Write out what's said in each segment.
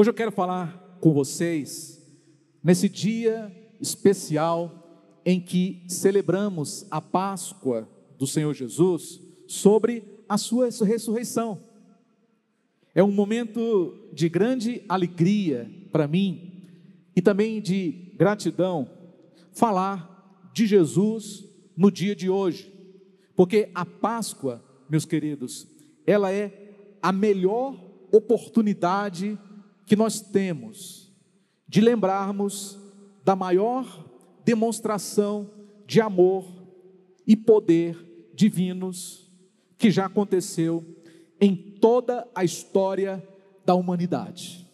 Hoje eu quero falar com vocês nesse dia especial em que celebramos a Páscoa do Senhor Jesus sobre a sua ressurreição. É um momento de grande alegria para mim e também de gratidão falar de Jesus no dia de hoje, porque a Páscoa, meus queridos, ela é a melhor oportunidade que nós temos de lembrarmos da maior demonstração de amor e poder divinos que já aconteceu em toda a história da humanidade.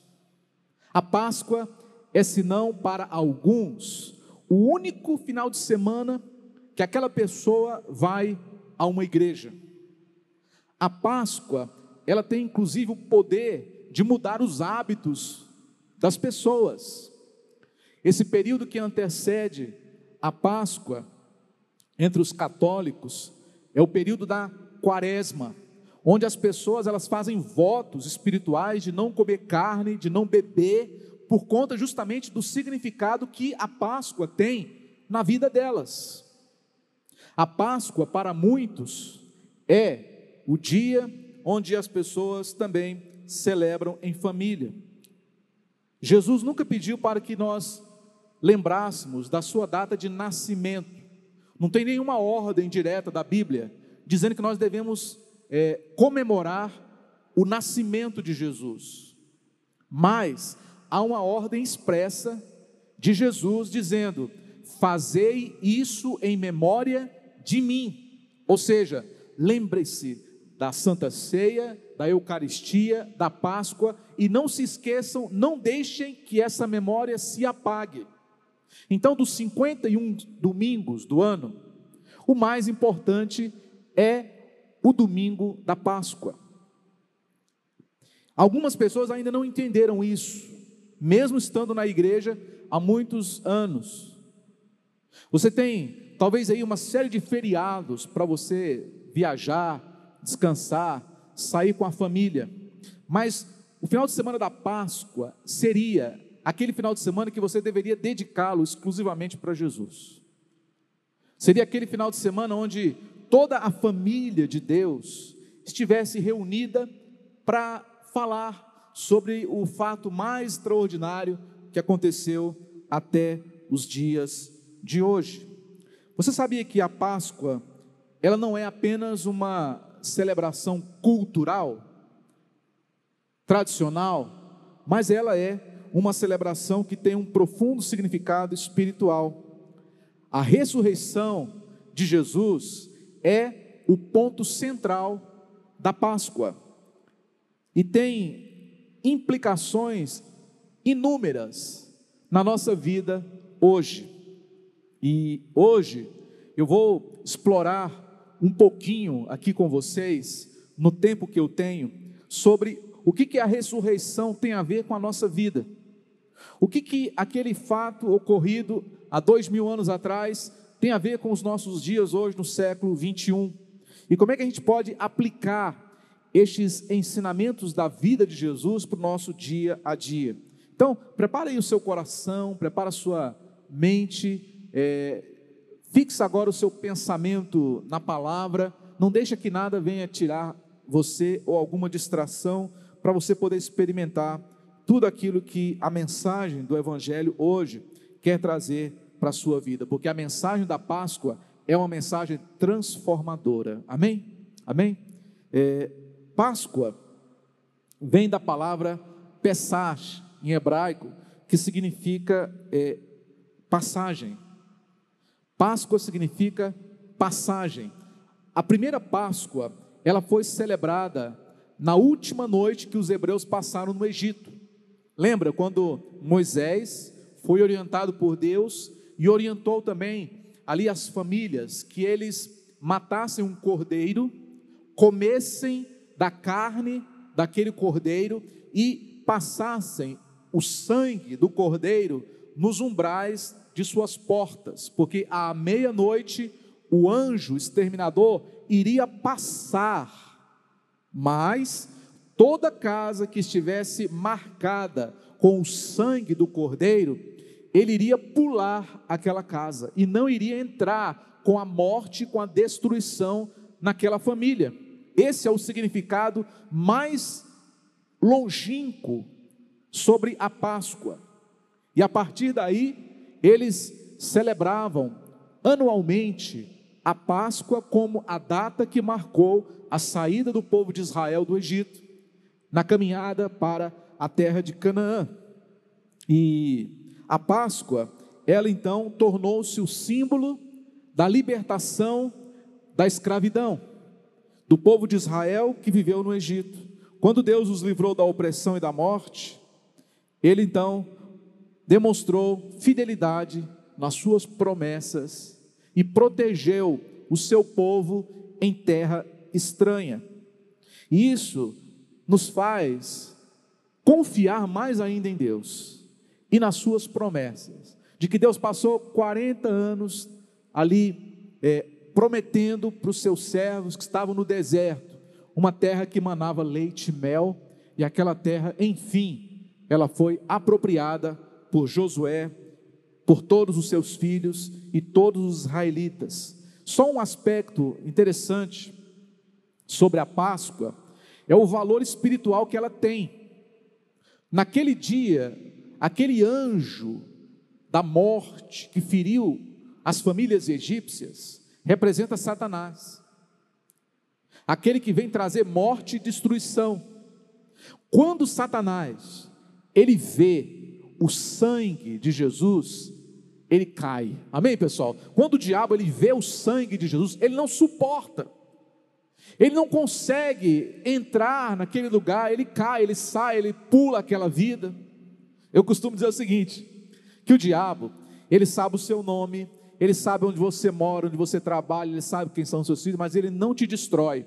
A Páscoa é, senão para alguns, o único final de semana que aquela pessoa vai a uma igreja. A Páscoa, ela tem inclusive o poder de mudar os hábitos das pessoas. Esse período que antecede a Páscoa entre os católicos é o período da Quaresma, onde as pessoas elas fazem votos espirituais de não comer carne, de não beber, por conta justamente do significado que a Páscoa tem na vida delas. A Páscoa para muitos é o dia onde as pessoas também celebram em família. Jesus nunca pediu para que nós lembrássemos da sua data de nascimento. Não tem nenhuma ordem direta da Bíblia dizendo que nós devemos é, comemorar o nascimento de Jesus. Mas há uma ordem expressa de Jesus dizendo: Fazei isso em memória de mim. Ou seja, lembre-se da Santa Ceia, da Eucaristia, da Páscoa, e não se esqueçam, não deixem que essa memória se apague. Então, dos 51 domingos do ano, o mais importante é o domingo da Páscoa. Algumas pessoas ainda não entenderam isso, mesmo estando na igreja há muitos anos. Você tem talvez aí uma série de feriados para você viajar, descansar, sair com a família. Mas o final de semana da Páscoa seria aquele final de semana que você deveria dedicá-lo exclusivamente para Jesus. Seria aquele final de semana onde toda a família de Deus estivesse reunida para falar sobre o fato mais extraordinário que aconteceu até os dias de hoje. Você sabia que a Páscoa, ela não é apenas uma celebração cultural, tradicional, mas ela é uma celebração que tem um profundo significado espiritual. A ressurreição de Jesus é o ponto central da Páscoa e tem implicações inúmeras na nossa vida hoje. E hoje eu vou explorar um pouquinho aqui com vocês, no tempo que eu tenho, sobre o que, que a ressurreição tem a ver com a nossa vida. O que, que aquele fato ocorrido há dois mil anos atrás tem a ver com os nossos dias hoje, no século 21? E como é que a gente pode aplicar estes ensinamentos da vida de Jesus para o nosso dia a dia? Então, prepare aí o seu coração, prepare a sua mente, é, Fixa agora o seu pensamento na palavra, não deixa que nada venha tirar você ou alguma distração para você poder experimentar tudo aquilo que a mensagem do evangelho hoje quer trazer para a sua vida, porque a mensagem da Páscoa é uma mensagem transformadora. Amém? Amém? É, Páscoa vem da palavra Pesach em hebraico, que significa é, passagem. Páscoa significa passagem. A primeira Páscoa, ela foi celebrada na última noite que os hebreus passaram no Egito. Lembra quando Moisés foi orientado por Deus e orientou também ali as famílias que eles matassem um cordeiro, comessem da carne daquele cordeiro e passassem o sangue do cordeiro nos umbrais de suas portas, porque à meia-noite o anjo exterminador iria passar, mas toda casa que estivesse marcada com o sangue do cordeiro, ele iria pular aquela casa e não iria entrar com a morte, com a destruição naquela família. Esse é o significado mais longínquo sobre a Páscoa. E a partir daí, eles celebravam anualmente a Páscoa como a data que marcou a saída do povo de Israel do Egito, na caminhada para a terra de Canaã. E a Páscoa, ela então tornou-se o símbolo da libertação da escravidão do povo de Israel que viveu no Egito. Quando Deus os livrou da opressão e da morte, ele então demonstrou fidelidade nas suas promessas e protegeu o seu povo em terra estranha. E isso nos faz confiar mais ainda em Deus e nas suas promessas, de que Deus passou 40 anos ali é, prometendo para os seus servos que estavam no deserto uma terra que manava leite e mel, e aquela terra, enfim, ela foi apropriada por Josué, por todos os seus filhos e todos os israelitas. Só um aspecto interessante sobre a Páscoa é o valor espiritual que ela tem. Naquele dia, aquele anjo da morte que feriu as famílias egípcias representa Satanás, aquele que vem trazer morte e destruição. Quando Satanás ele vê o sangue de Jesus, ele cai. Amém, pessoal? Quando o diabo ele vê o sangue de Jesus, ele não suporta. Ele não consegue entrar naquele lugar, ele cai, ele sai, ele pula aquela vida. Eu costumo dizer o seguinte: que o diabo, ele sabe o seu nome, ele sabe onde você mora, onde você trabalha, ele sabe quem são os seus filhos, mas ele não te destrói.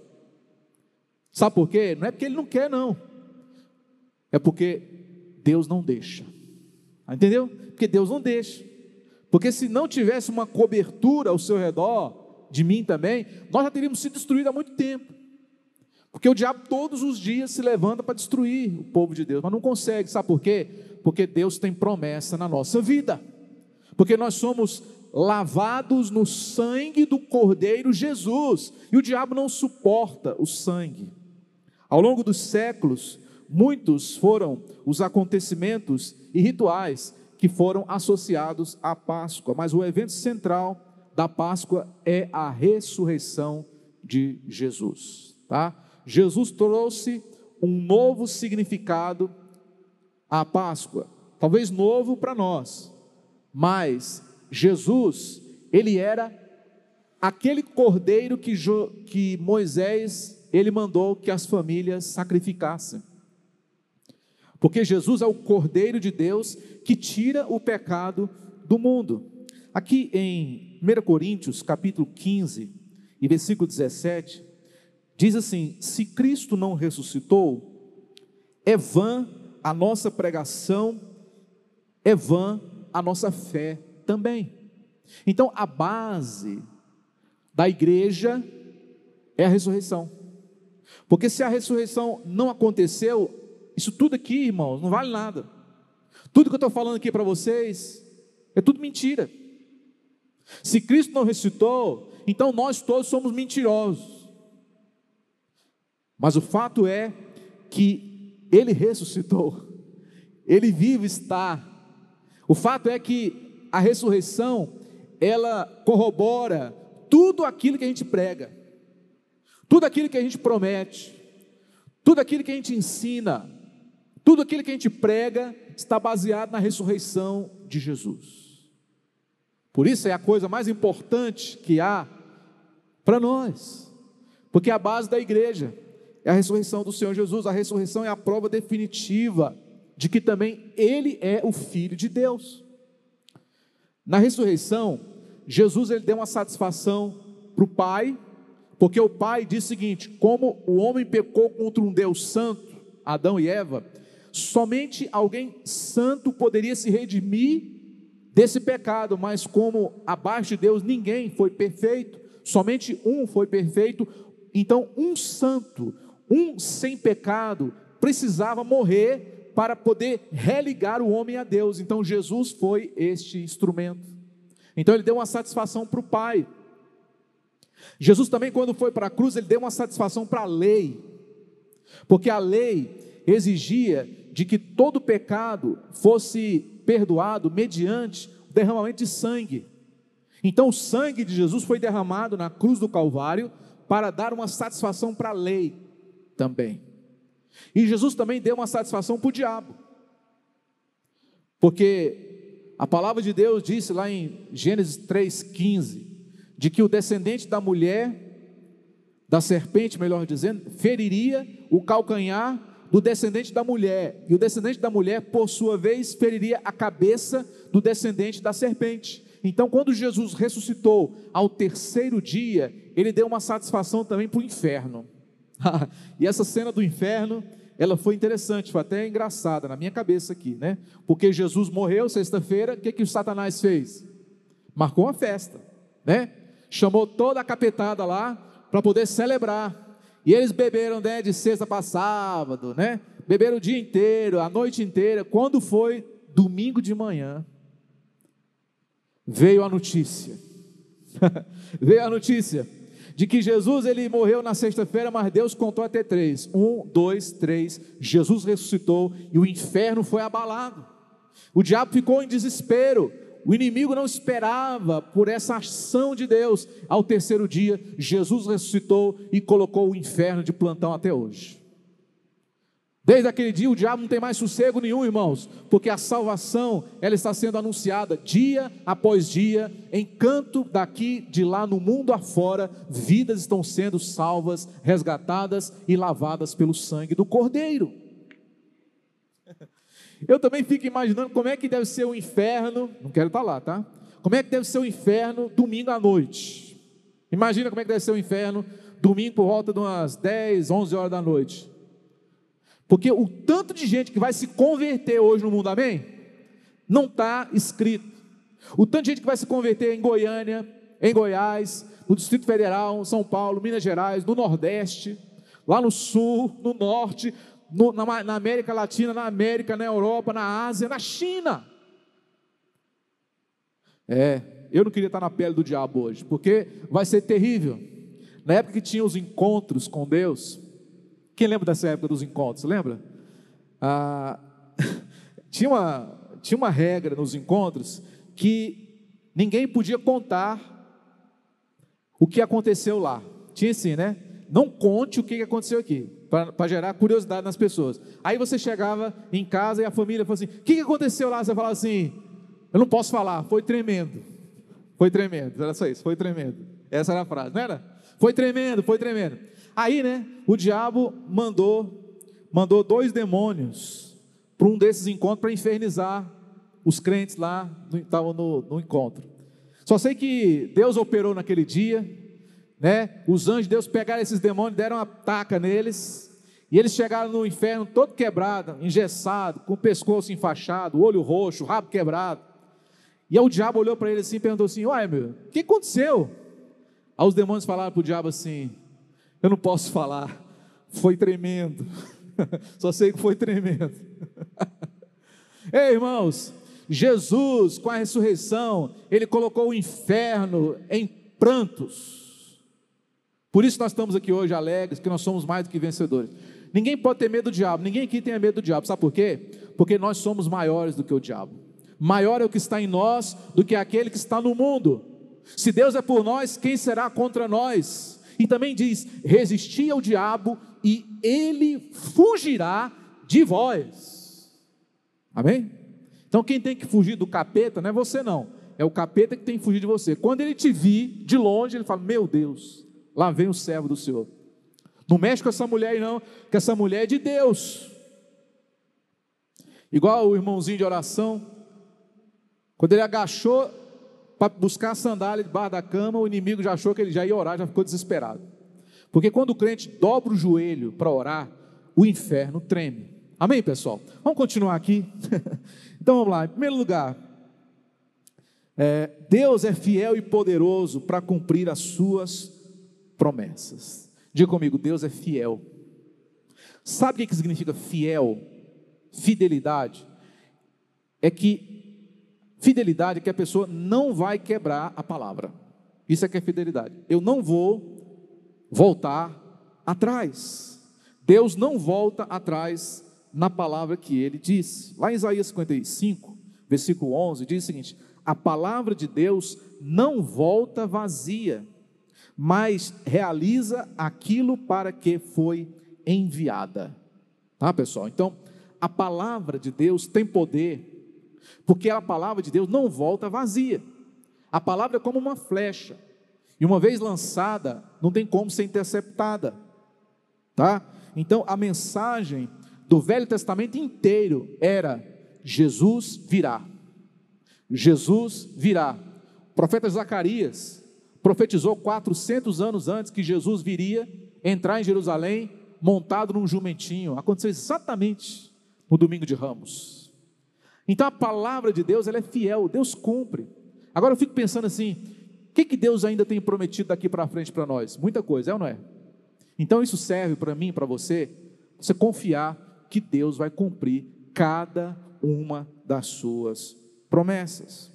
Sabe por quê? Não é porque ele não quer, não. É porque Deus não deixa. Entendeu? Porque Deus não deixa. Porque se não tivesse uma cobertura ao seu redor, de mim também, nós já teríamos sido destruídos há muito tempo. Porque o diabo todos os dias se levanta para destruir o povo de Deus, mas não consegue. Sabe por quê? Porque Deus tem promessa na nossa vida. Porque nós somos lavados no sangue do Cordeiro Jesus, e o diabo não suporta o sangue. Ao longo dos séculos, muitos foram os acontecimentos e rituais que foram associados à Páscoa, mas o evento central da Páscoa é a ressurreição de Jesus, tá? Jesus trouxe um novo significado à Páscoa, talvez novo para nós, mas Jesus, ele era aquele cordeiro que, que Moisés ele mandou que as famílias sacrificassem. Porque Jesus é o cordeiro de Deus que tira o pecado do mundo. Aqui em 1 Coríntios, capítulo 15 e versículo 17, diz assim: Se Cristo não ressuscitou, é vã a nossa pregação, é vã a nossa fé também. Então, a base da igreja é a ressurreição. Porque se a ressurreição não aconteceu, isso tudo aqui, irmãos, não vale nada. Tudo que eu estou falando aqui para vocês é tudo mentira. Se Cristo não ressuscitou, então nós todos somos mentirosos. Mas o fato é que Ele ressuscitou, Ele vivo está. O fato é que a ressurreição, ela corrobora tudo aquilo que a gente prega, tudo aquilo que a gente promete, tudo aquilo que a gente ensina, tudo aquilo que a gente prega está baseado na ressurreição de Jesus. Por isso é a coisa mais importante que há para nós, porque a base da igreja é a ressurreição do Senhor Jesus, a ressurreição é a prova definitiva de que também Ele é o Filho de Deus. Na ressurreição, Jesus ele deu uma satisfação para o Pai, porque o Pai diz o seguinte: como o homem pecou contra um Deus santo, Adão e Eva, somente alguém santo poderia se redimir desse pecado, mas como abaixo de Deus ninguém foi perfeito, somente um foi perfeito, então um santo, um sem pecado, precisava morrer para poder religar o homem a Deus. Então Jesus foi este instrumento. Então ele deu uma satisfação para o Pai. Jesus também, quando foi para a cruz, ele deu uma satisfação para a lei, porque a lei exigia de que todo pecado fosse perdoado mediante o derramamento de sangue. Então, o sangue de Jesus foi derramado na cruz do Calvário para dar uma satisfação para a lei também. E Jesus também deu uma satisfação para o diabo, porque a palavra de Deus disse lá em Gênesis 3,15: de que o descendente da mulher, da serpente, melhor dizendo, feriria o calcanhar do descendente da mulher, e o descendente da mulher, por sua vez, feriria a cabeça do descendente da serpente. Então, quando Jesus ressuscitou ao terceiro dia, ele deu uma satisfação também para o inferno. e essa cena do inferno, ela foi interessante, foi até engraçada na minha cabeça aqui, né? Porque Jesus morreu sexta-feira, o que, que o Satanás fez? Marcou uma festa, né? chamou toda a capetada lá para poder celebrar. E eles beberam né, de sexta para sábado, né? Beberam o dia inteiro, a noite inteira. Quando foi domingo de manhã, veio a notícia. veio a notícia de que Jesus ele morreu na sexta-feira, mas Deus contou até três. Um, dois, três. Jesus ressuscitou e o inferno foi abalado. O diabo ficou em desespero. O inimigo não esperava por essa ação de Deus. Ao terceiro dia, Jesus ressuscitou e colocou o inferno de plantão até hoje. Desde aquele dia o diabo não tem mais sossego nenhum, irmãos, porque a salvação ela está sendo anunciada dia após dia, em canto daqui de lá no mundo afora, vidas estão sendo salvas, resgatadas e lavadas pelo sangue do Cordeiro. Eu também fico imaginando como é que deve ser o inferno, não quero estar lá, tá? Como é que deve ser o inferno domingo à noite? Imagina como é que deve ser o inferno domingo por volta de umas 10, 11 horas da noite. Porque o tanto de gente que vai se converter hoje no mundo, amém? Não está escrito. O tanto de gente que vai se converter em Goiânia, em Goiás, no Distrito Federal, São Paulo, Minas Gerais, no Nordeste, lá no Sul, no Norte, no, na, na América Latina, na América, na Europa, na Ásia, na China. É, eu não queria estar na pele do diabo hoje, porque vai ser terrível. Na época que tinha os encontros com Deus, quem lembra dessa época dos encontros? Lembra? Ah, tinha, uma, tinha uma regra nos encontros que ninguém podia contar o que aconteceu lá. Tinha assim, né? Não conte o que aconteceu aqui para gerar curiosidade nas pessoas. Aí você chegava em casa e a família falou assim: O que, que aconteceu lá? Você falava assim: Eu não posso falar, foi tremendo. Foi tremendo, era só isso, foi tremendo. Essa era a frase, não era? Foi tremendo, foi tremendo. Aí, né, o diabo mandou, mandou dois demônios para um desses encontros para infernizar os crentes lá, estavam no, no encontro. Só sei que Deus operou naquele dia, né? Os anjos de Deus pegaram esses demônios, deram uma taca neles, e eles chegaram no inferno todo quebrado, engessado, com o pescoço enfaixado, olho roxo, rabo quebrado. E aí o diabo olhou para ele assim e perguntou assim: Uai, meu, o que aconteceu? Aí os demônios falaram para o diabo assim: Eu não posso falar, foi tremendo. Só sei que foi tremendo. Ei, irmãos, Jesus, com a ressurreição, ele colocou o inferno em prantos. Por isso nós estamos aqui hoje alegres, que nós somos mais do que vencedores. Ninguém pode ter medo do diabo, ninguém aqui tem medo do diabo, sabe por quê? Porque nós somos maiores do que o diabo. Maior é o que está em nós do que aquele que está no mundo. Se Deus é por nós, quem será contra nós? E também diz: resisti ao diabo e ele fugirá de vós. Amém? Então quem tem que fugir do capeta não é você não, é o capeta que tem que fugir de você. Quando ele te vir de longe, ele fala: Meu Deus, Lá vem o servo do Senhor. Não mexe com essa mulher aí, não, que essa mulher é de Deus. Igual o irmãozinho de oração, quando ele agachou para buscar a sandália debaixo da cama, o inimigo já achou que ele já ia orar, já ficou desesperado. Porque quando o crente dobra o joelho para orar, o inferno treme. Amém, pessoal? Vamos continuar aqui. então vamos lá. Em primeiro lugar, é, Deus é fiel e poderoso para cumprir as suas promessas. Diga comigo, Deus é fiel. Sabe o que significa fiel? Fidelidade? É que fidelidade é que a pessoa não vai quebrar a palavra. Isso é que é fidelidade. Eu não vou voltar atrás. Deus não volta atrás na palavra que ele diz. Lá em Isaías 55, versículo 11, diz o seguinte: A palavra de Deus não volta vazia, mas realiza aquilo para que foi enviada. Tá, pessoal? Então, a palavra de Deus tem poder, porque a palavra de Deus não volta vazia. A palavra é como uma flecha, e uma vez lançada, não tem como ser interceptada. Tá? Então, a mensagem do Velho Testamento inteiro era: Jesus virá. Jesus virá. O profeta Zacarias profetizou 400 anos antes que Jesus viria entrar em Jerusalém montado num jumentinho. Aconteceu exatamente no domingo de Ramos. Então a palavra de Deus ela é fiel, Deus cumpre. Agora eu fico pensando assim: o que, que Deus ainda tem prometido daqui para frente para nós? Muita coisa, é ou não é? Então isso serve para mim, para você, você confiar que Deus vai cumprir cada uma das suas promessas.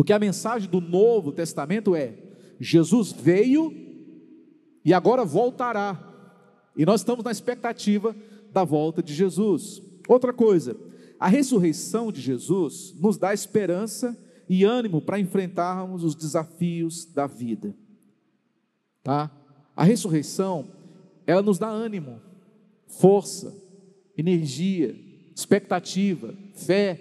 Porque a mensagem do Novo Testamento é: Jesus veio e agora voltará. E nós estamos na expectativa da volta de Jesus. Outra coisa, a ressurreição de Jesus nos dá esperança e ânimo para enfrentarmos os desafios da vida. Tá? A ressurreição, ela nos dá ânimo, força, energia, expectativa, fé,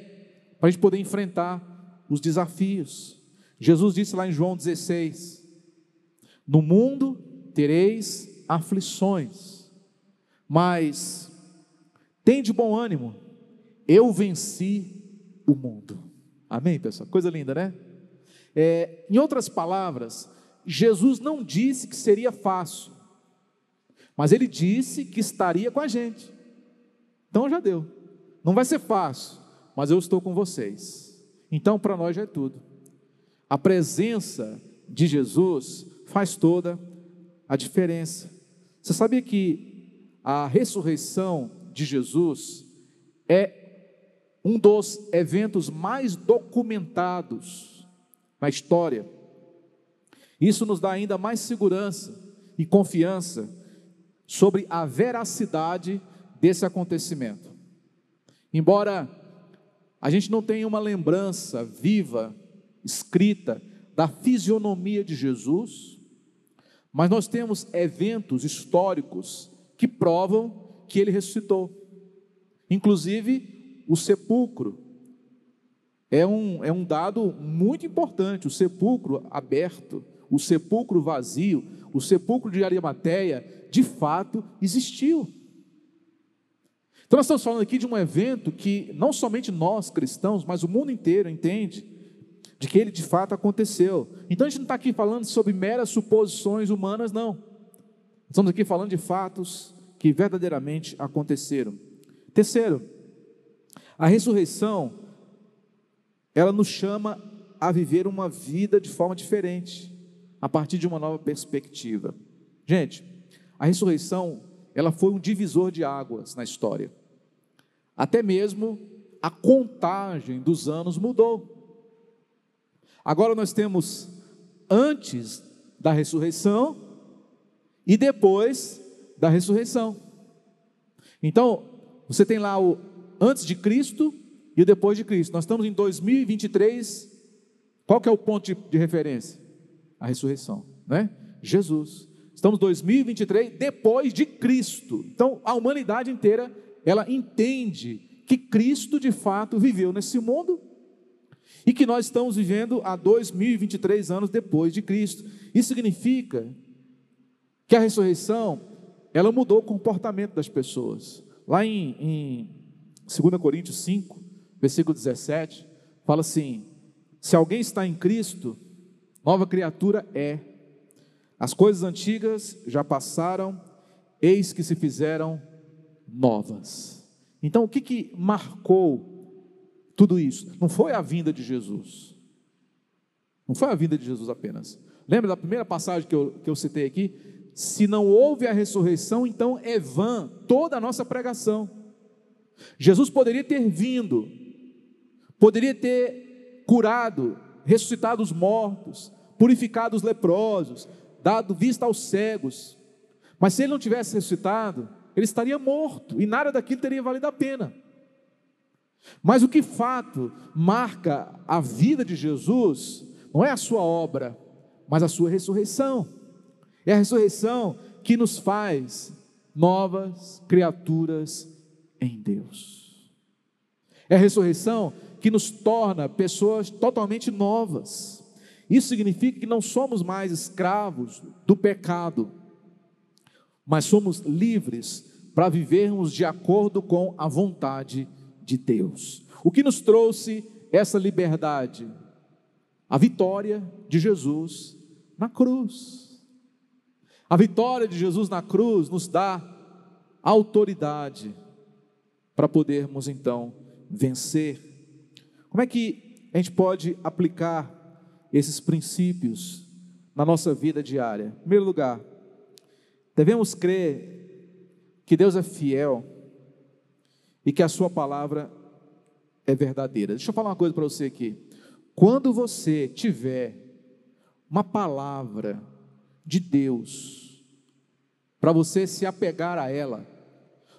para a gente poder enfrentar os desafios. Jesus disse lá em João 16: No mundo tereis aflições, mas tem de bom ânimo, eu venci o mundo. Amém, pessoal? Coisa linda, né? É, em outras palavras, Jesus não disse que seria fácil, mas ele disse que estaria com a gente. Então já deu. Não vai ser fácil, mas eu estou com vocês. Então para nós já é tudo. A presença de Jesus faz toda a diferença. Você sabia que a ressurreição de Jesus é um dos eventos mais documentados na história? Isso nos dá ainda mais segurança e confiança sobre a veracidade desse acontecimento. Embora a gente não tenha uma lembrança viva, escrita, da fisionomia de Jesus, mas nós temos eventos históricos que provam que ele ressuscitou. Inclusive, o sepulcro é um, é um dado muito importante: o sepulcro aberto o sepulcro vazio, o sepulcro de Arimateia, de fato existiu. Então nós estamos falando aqui de um evento que não somente nós cristãos, mas o mundo inteiro entende de que ele de fato aconteceu. Então a gente não está aqui falando sobre meras suposições humanas, não. Estamos aqui falando de fatos que verdadeiramente aconteceram. Terceiro, a ressurreição, ela nos chama a viver uma vida de forma diferente a partir de uma nova perspectiva. Gente, a ressurreição, ela foi um divisor de águas na história. Até mesmo a contagem dos anos mudou. Agora nós temos antes da ressurreição e depois da ressurreição. Então, você tem lá o antes de Cristo e o depois de Cristo. Nós estamos em 2023. Qual que é o ponto de, de referência? a ressurreição, né? Jesus. Estamos 2023 depois de Cristo. Então, a humanidade inteira, ela entende que Cristo de fato viveu nesse mundo e que nós estamos vivendo há 2023 anos depois de Cristo. Isso significa que a ressurreição, ela mudou o comportamento das pessoas. Lá em, em 2 Coríntios 5, versículo 17, fala assim: se alguém está em Cristo, Nova criatura é. As coisas antigas já passaram, eis que se fizeram novas. Então, o que, que marcou tudo isso? Não foi a vinda de Jesus. Não foi a vinda de Jesus apenas. Lembra da primeira passagem que eu, que eu citei aqui? se não houve a ressurreição, então é vã toda a nossa pregação. Jesus poderia ter vindo, poderia ter curado, ressuscitado os mortos, purificado os leprosos, dado vista aos cegos, mas se ele não tivesse ressuscitado, ele estaria morto e nada daquilo teria valido a pena. Mas o que fato marca a vida de Jesus não é a sua obra, mas a sua ressurreição. É a ressurreição que nos faz novas criaturas em Deus. É a ressurreição que nos torna pessoas totalmente novas. Isso significa que não somos mais escravos do pecado, mas somos livres para vivermos de acordo com a vontade de Deus. O que nos trouxe essa liberdade? A vitória de Jesus na cruz. A vitória de Jesus na cruz nos dá autoridade para podermos então vencer. Como é que a gente pode aplicar esses princípios na nossa vida diária? Em primeiro lugar, devemos crer que Deus é fiel e que a Sua palavra é verdadeira. Deixa eu falar uma coisa para você aqui. Quando você tiver uma palavra de Deus, para você se apegar a ela,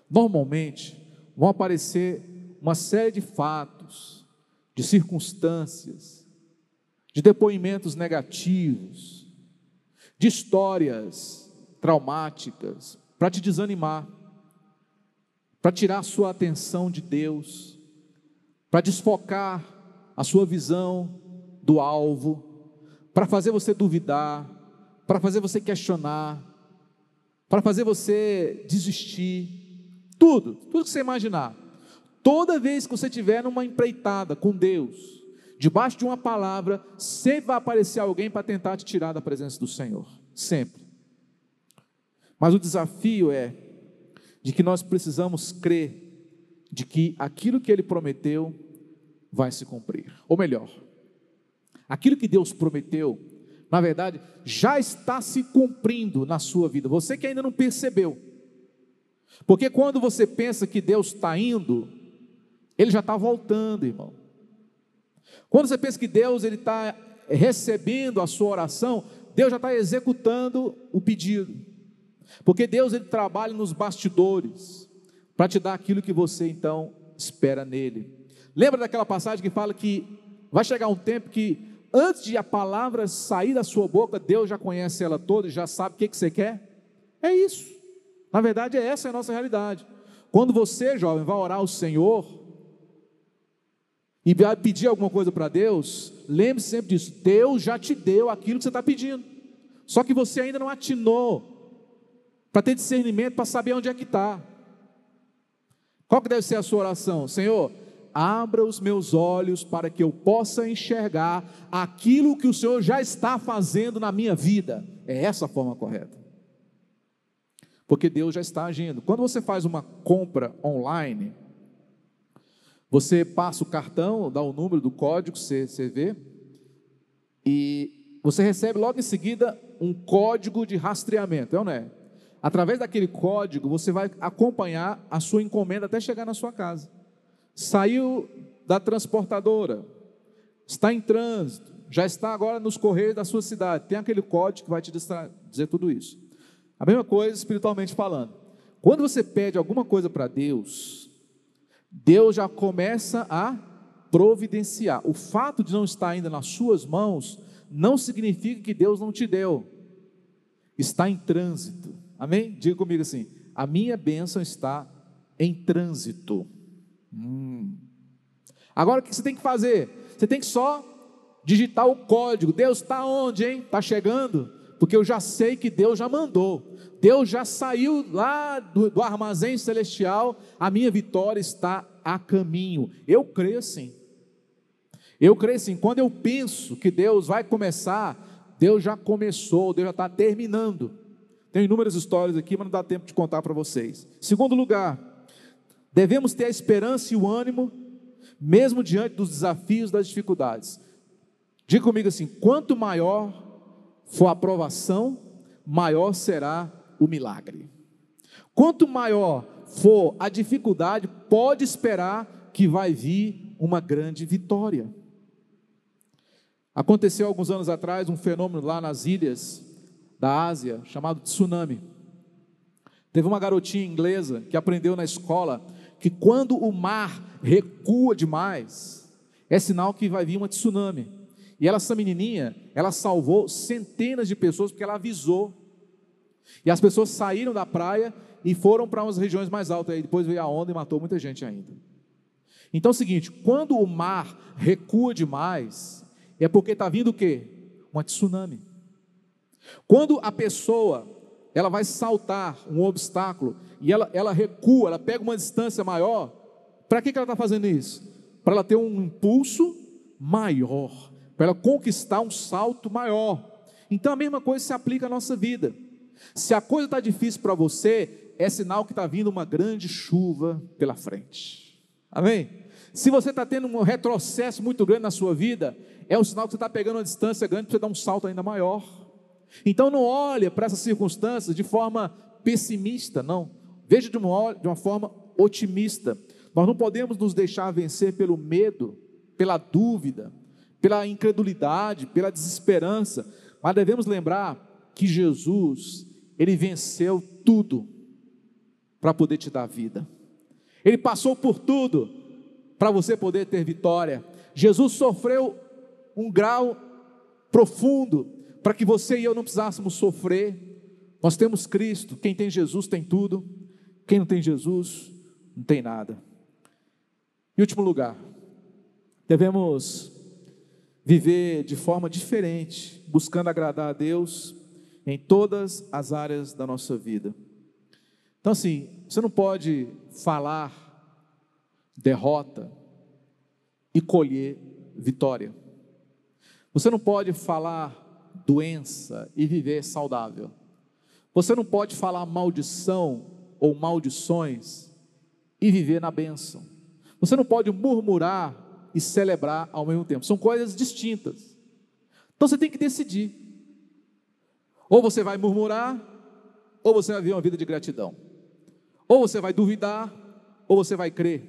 normalmente vão aparecer uma série de fatos, de circunstâncias, de depoimentos negativos, de histórias traumáticas, para te desanimar, para tirar a sua atenção de Deus, para desfocar a sua visão do alvo, para fazer você duvidar, para fazer você questionar, para fazer você desistir, tudo, tudo que você imaginar. Toda vez que você estiver numa empreitada com Deus, debaixo de uma palavra, sempre vai aparecer alguém para tentar te tirar da presença do Senhor, sempre. Mas o desafio é de que nós precisamos crer de que aquilo que ele prometeu vai se cumprir. Ou melhor, aquilo que Deus prometeu na verdade, já está se cumprindo na sua vida. Você que ainda não percebeu. Porque quando você pensa que Deus está indo, Ele já está voltando, irmão. Quando você pensa que Deus ele está recebendo a sua oração, Deus já está executando o pedido. Porque Deus ele trabalha nos bastidores para te dar aquilo que você então espera nele. Lembra daquela passagem que fala que vai chegar um tempo que antes de a palavra sair da sua boca, Deus já conhece ela toda e já sabe o que, que você quer? É isso. Na verdade, é essa a nossa realidade. Quando você, jovem, vai orar ao Senhor e vai pedir alguma coisa para Deus, lembre-se sempre disso: Deus já te deu aquilo que você está pedindo, só que você ainda não atinou para ter discernimento, para saber onde é que está. Qual que deve ser a sua oração? Senhor, abra os meus olhos para que eu possa enxergar aquilo que o Senhor já está fazendo na minha vida. É essa a forma correta. Porque Deus já está agindo. Quando você faz uma compra online, você passa o cartão, dá o número do código CCV e você recebe logo em seguida um código de rastreamento, é ou não é? Através daquele código, você vai acompanhar a sua encomenda até chegar na sua casa saiu da transportadora, está em trânsito, já está agora nos correios da sua cidade, tem aquele código que vai te dizer tudo isso. A mesma coisa espiritualmente falando. Quando você pede alguma coisa para Deus, Deus já começa a providenciar. O fato de não estar ainda nas suas mãos não significa que Deus não te deu. Está em trânsito. Amém? Diga comigo assim: a minha bênção está em trânsito. Hum. Agora o que você tem que fazer? Você tem que só digitar o código. Deus está onde, hein? Está chegando? Porque eu já sei que Deus já mandou. Deus já saiu lá do, do armazém celestial. A minha vitória está a caminho. Eu creio assim. Eu creio assim. Quando eu penso que Deus vai começar, Deus já começou, Deus já está terminando. Tem inúmeras histórias aqui, mas não dá tempo de contar para vocês. Segundo lugar, Devemos ter a esperança e o ânimo, mesmo diante dos desafios, das dificuldades. Diga comigo assim: quanto maior for a aprovação, maior será o milagre. Quanto maior for a dificuldade, pode esperar que vai vir uma grande vitória. Aconteceu alguns anos atrás um fenômeno lá nas ilhas da Ásia chamado tsunami. Teve uma garotinha inglesa que aprendeu na escola que quando o mar recua demais, é sinal que vai vir uma tsunami. E ela, essa menininha, ela salvou centenas de pessoas porque ela avisou. E as pessoas saíram da praia e foram para umas regiões mais altas. Aí depois veio a onda e matou muita gente ainda. Então é o seguinte: quando o mar recua demais, é porque está vindo o quê? Uma tsunami. Quando a pessoa ela vai saltar um obstáculo e ela, ela recua, ela pega uma distância maior, para que, que ela está fazendo isso? Para ela ter um impulso maior, para ela conquistar um salto maior. Então a mesma coisa se aplica à nossa vida. Se a coisa está difícil para você, é sinal que está vindo uma grande chuva pela frente. Amém? Se você está tendo um retrocesso muito grande na sua vida, é um sinal que você está pegando uma distância grande para você dar um salto ainda maior. Então não olhe para essas circunstâncias de forma pessimista, não. Veja de uma, de uma forma otimista. Nós não podemos nos deixar vencer pelo medo, pela dúvida, pela incredulidade, pela desesperança, mas devemos lembrar que Jesus, ele venceu tudo para poder te dar vida. Ele passou por tudo para você poder ter vitória. Jesus sofreu um grau profundo para que você e eu não precisássemos sofrer. Nós temos Cristo, quem tem Jesus tem tudo, quem não tem Jesus não tem nada. Em último lugar, devemos viver de forma diferente, buscando agradar a Deus em todas as áreas da nossa vida. Então, assim, você não pode falar derrota e colher vitória. Você não pode falar doença e viver saudável. Você não pode falar maldição ou maldições e viver na bênção. Você não pode murmurar e celebrar ao mesmo tempo. São coisas distintas. Então você tem que decidir. Ou você vai murmurar, ou você vai viver uma vida de gratidão. Ou você vai duvidar, ou você vai crer.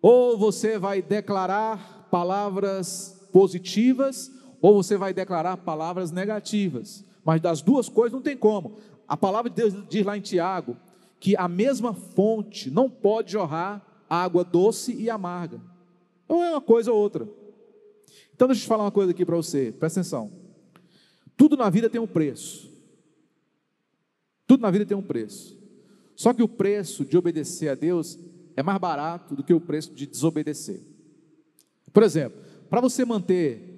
Ou você vai declarar palavras positivas, ou você vai declarar palavras negativas. Mas das duas coisas não tem como. A palavra de Deus diz lá em Tiago que a mesma fonte não pode jorrar água doce e amarga. Ou é uma coisa ou outra. Então deixa eu te falar uma coisa aqui para você, presta atenção. Tudo na vida tem um preço. Tudo na vida tem um preço. Só que o preço de obedecer a Deus é mais barato do que o preço de desobedecer. Por exemplo, para você manter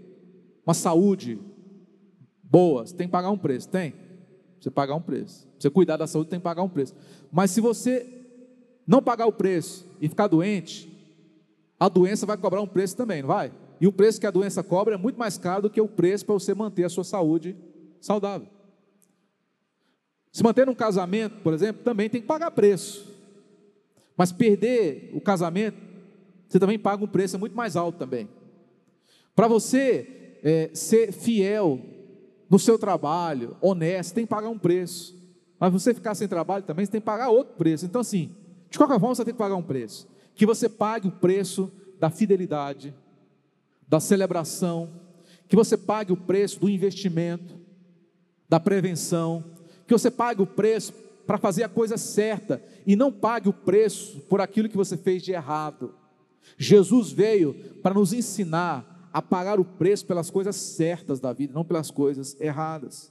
uma saúde boa, você tem que pagar um preço, tem? Você pagar um preço. Você cuidar da saúde tem que pagar um preço. Mas se você não pagar o preço e ficar doente, a doença vai cobrar um preço também, não vai? E o preço que a doença cobra é muito mais caro do que o preço para você manter a sua saúde saudável. Se manter um casamento, por exemplo, também tem que pagar preço. Mas perder o casamento, você também paga um preço muito mais alto também. Para você é, ser fiel no seu trabalho, honesto, tem que pagar um preço. Mas você ficar sem trabalho também, você tem que pagar outro preço. Então, assim, de qualquer forma, você tem que pagar um preço. Que você pague o preço da fidelidade, da celebração, que você pague o preço do investimento, da prevenção, que você pague o preço para fazer a coisa certa e não pague o preço por aquilo que você fez de errado. Jesus veio para nos ensinar a pagar o preço pelas coisas certas da vida, não pelas coisas erradas.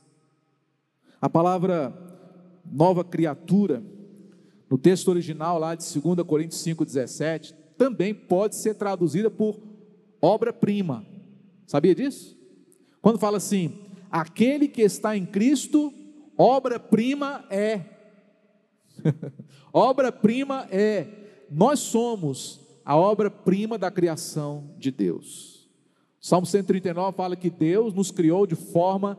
A palavra nova criatura, no texto original lá de 2 Coríntios 5,17, também pode ser traduzida por obra-prima. Sabia disso? Quando fala assim, aquele que está em Cristo, obra-prima é. obra-prima é. Nós somos a obra-prima da criação de Deus. Salmo 139 fala que Deus nos criou de forma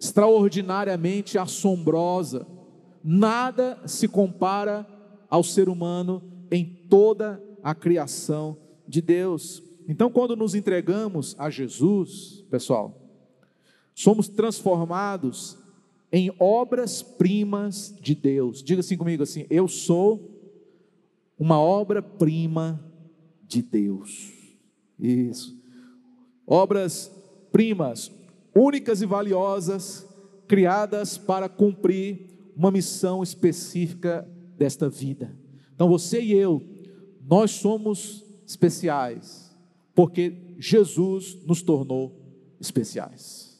extraordinariamente assombrosa. Nada se compara ao ser humano em toda a criação de Deus. Então, quando nos entregamos a Jesus, pessoal, somos transformados em obras-primas de Deus. Diga assim comigo assim: eu sou uma obra-prima de Deus. Isso. Obras-primas únicas e valiosas, criadas para cumprir uma missão específica desta vida. Então você e eu, nós somos especiais, porque Jesus nos tornou especiais.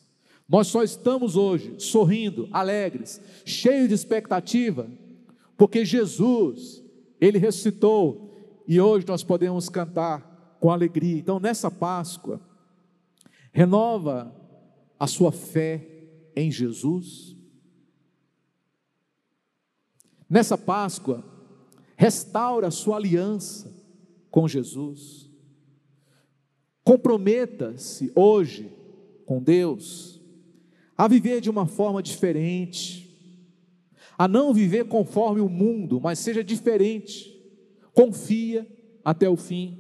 Nós só estamos hoje sorrindo, alegres, cheios de expectativa, porque Jesus, Ele ressuscitou e hoje nós podemos cantar com alegria. Então, nessa Páscoa, renova a sua fé em Jesus. Nessa Páscoa, restaura a sua aliança com Jesus. Comprometa-se hoje com Deus a viver de uma forma diferente, a não viver conforme o mundo, mas seja diferente. Confia até o fim.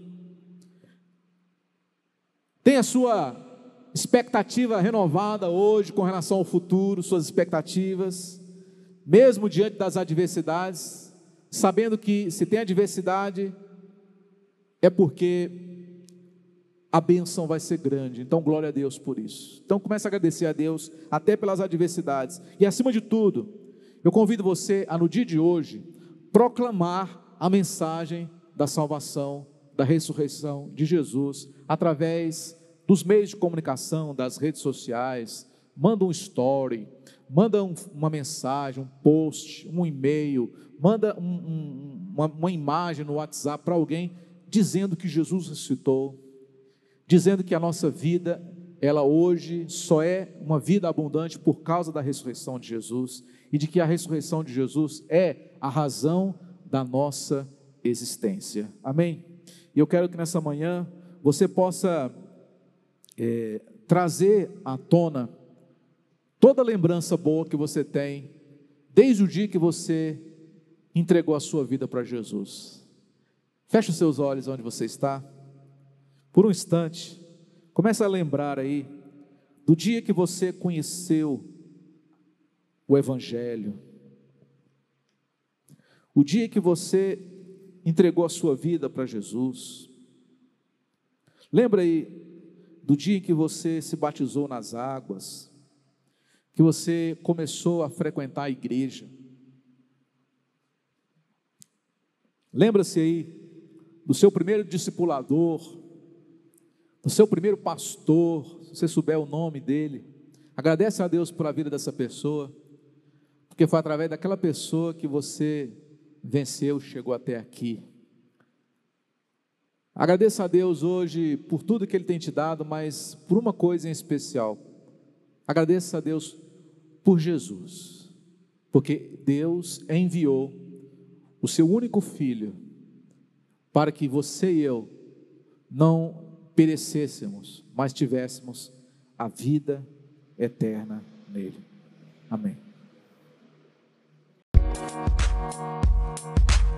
Tenha sua expectativa renovada hoje com relação ao futuro, suas expectativas, mesmo diante das adversidades, sabendo que se tem adversidade é porque a benção vai ser grande. Então, glória a Deus por isso. Então, comece a agradecer a Deus, até pelas adversidades. E acima de tudo, eu convido você a, no dia de hoje, proclamar a mensagem da salvação, da ressurreição de Jesus, através dos meios de comunicação, das redes sociais. Manda um story, manda um, uma mensagem, um post, um e-mail, manda um, um, uma, uma imagem no WhatsApp para alguém dizendo que Jesus ressuscitou dizendo que a nossa vida, ela hoje só é uma vida abundante por causa da ressurreição de Jesus e de que a ressurreição de Jesus é a razão da nossa existência. Amém? E eu quero que nessa manhã você possa é, trazer à tona toda lembrança boa que você tem desde o dia que você entregou a sua vida para Jesus. Feche os seus olhos onde você está. Por um instante, comece a lembrar aí do dia que você conheceu o Evangelho, o dia que você entregou a sua vida para Jesus. Lembra aí do dia em que você se batizou nas águas, que você começou a frequentar a igreja. Lembra-se aí do seu primeiro discipulador, do seu primeiro pastor, se você souber o nome dele, agradece a Deus pela vida dessa pessoa, porque foi através daquela pessoa que você venceu, chegou até aqui. Agradeça a Deus hoje por tudo que Ele tem te dado, mas por uma coisa em especial. Agradeça a Deus por Jesus, porque Deus enviou o seu único filho para que você e eu não perecêssemos, mas tivéssemos a vida eterna nele. Amém.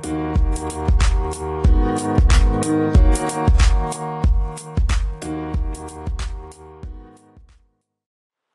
Música Thank you.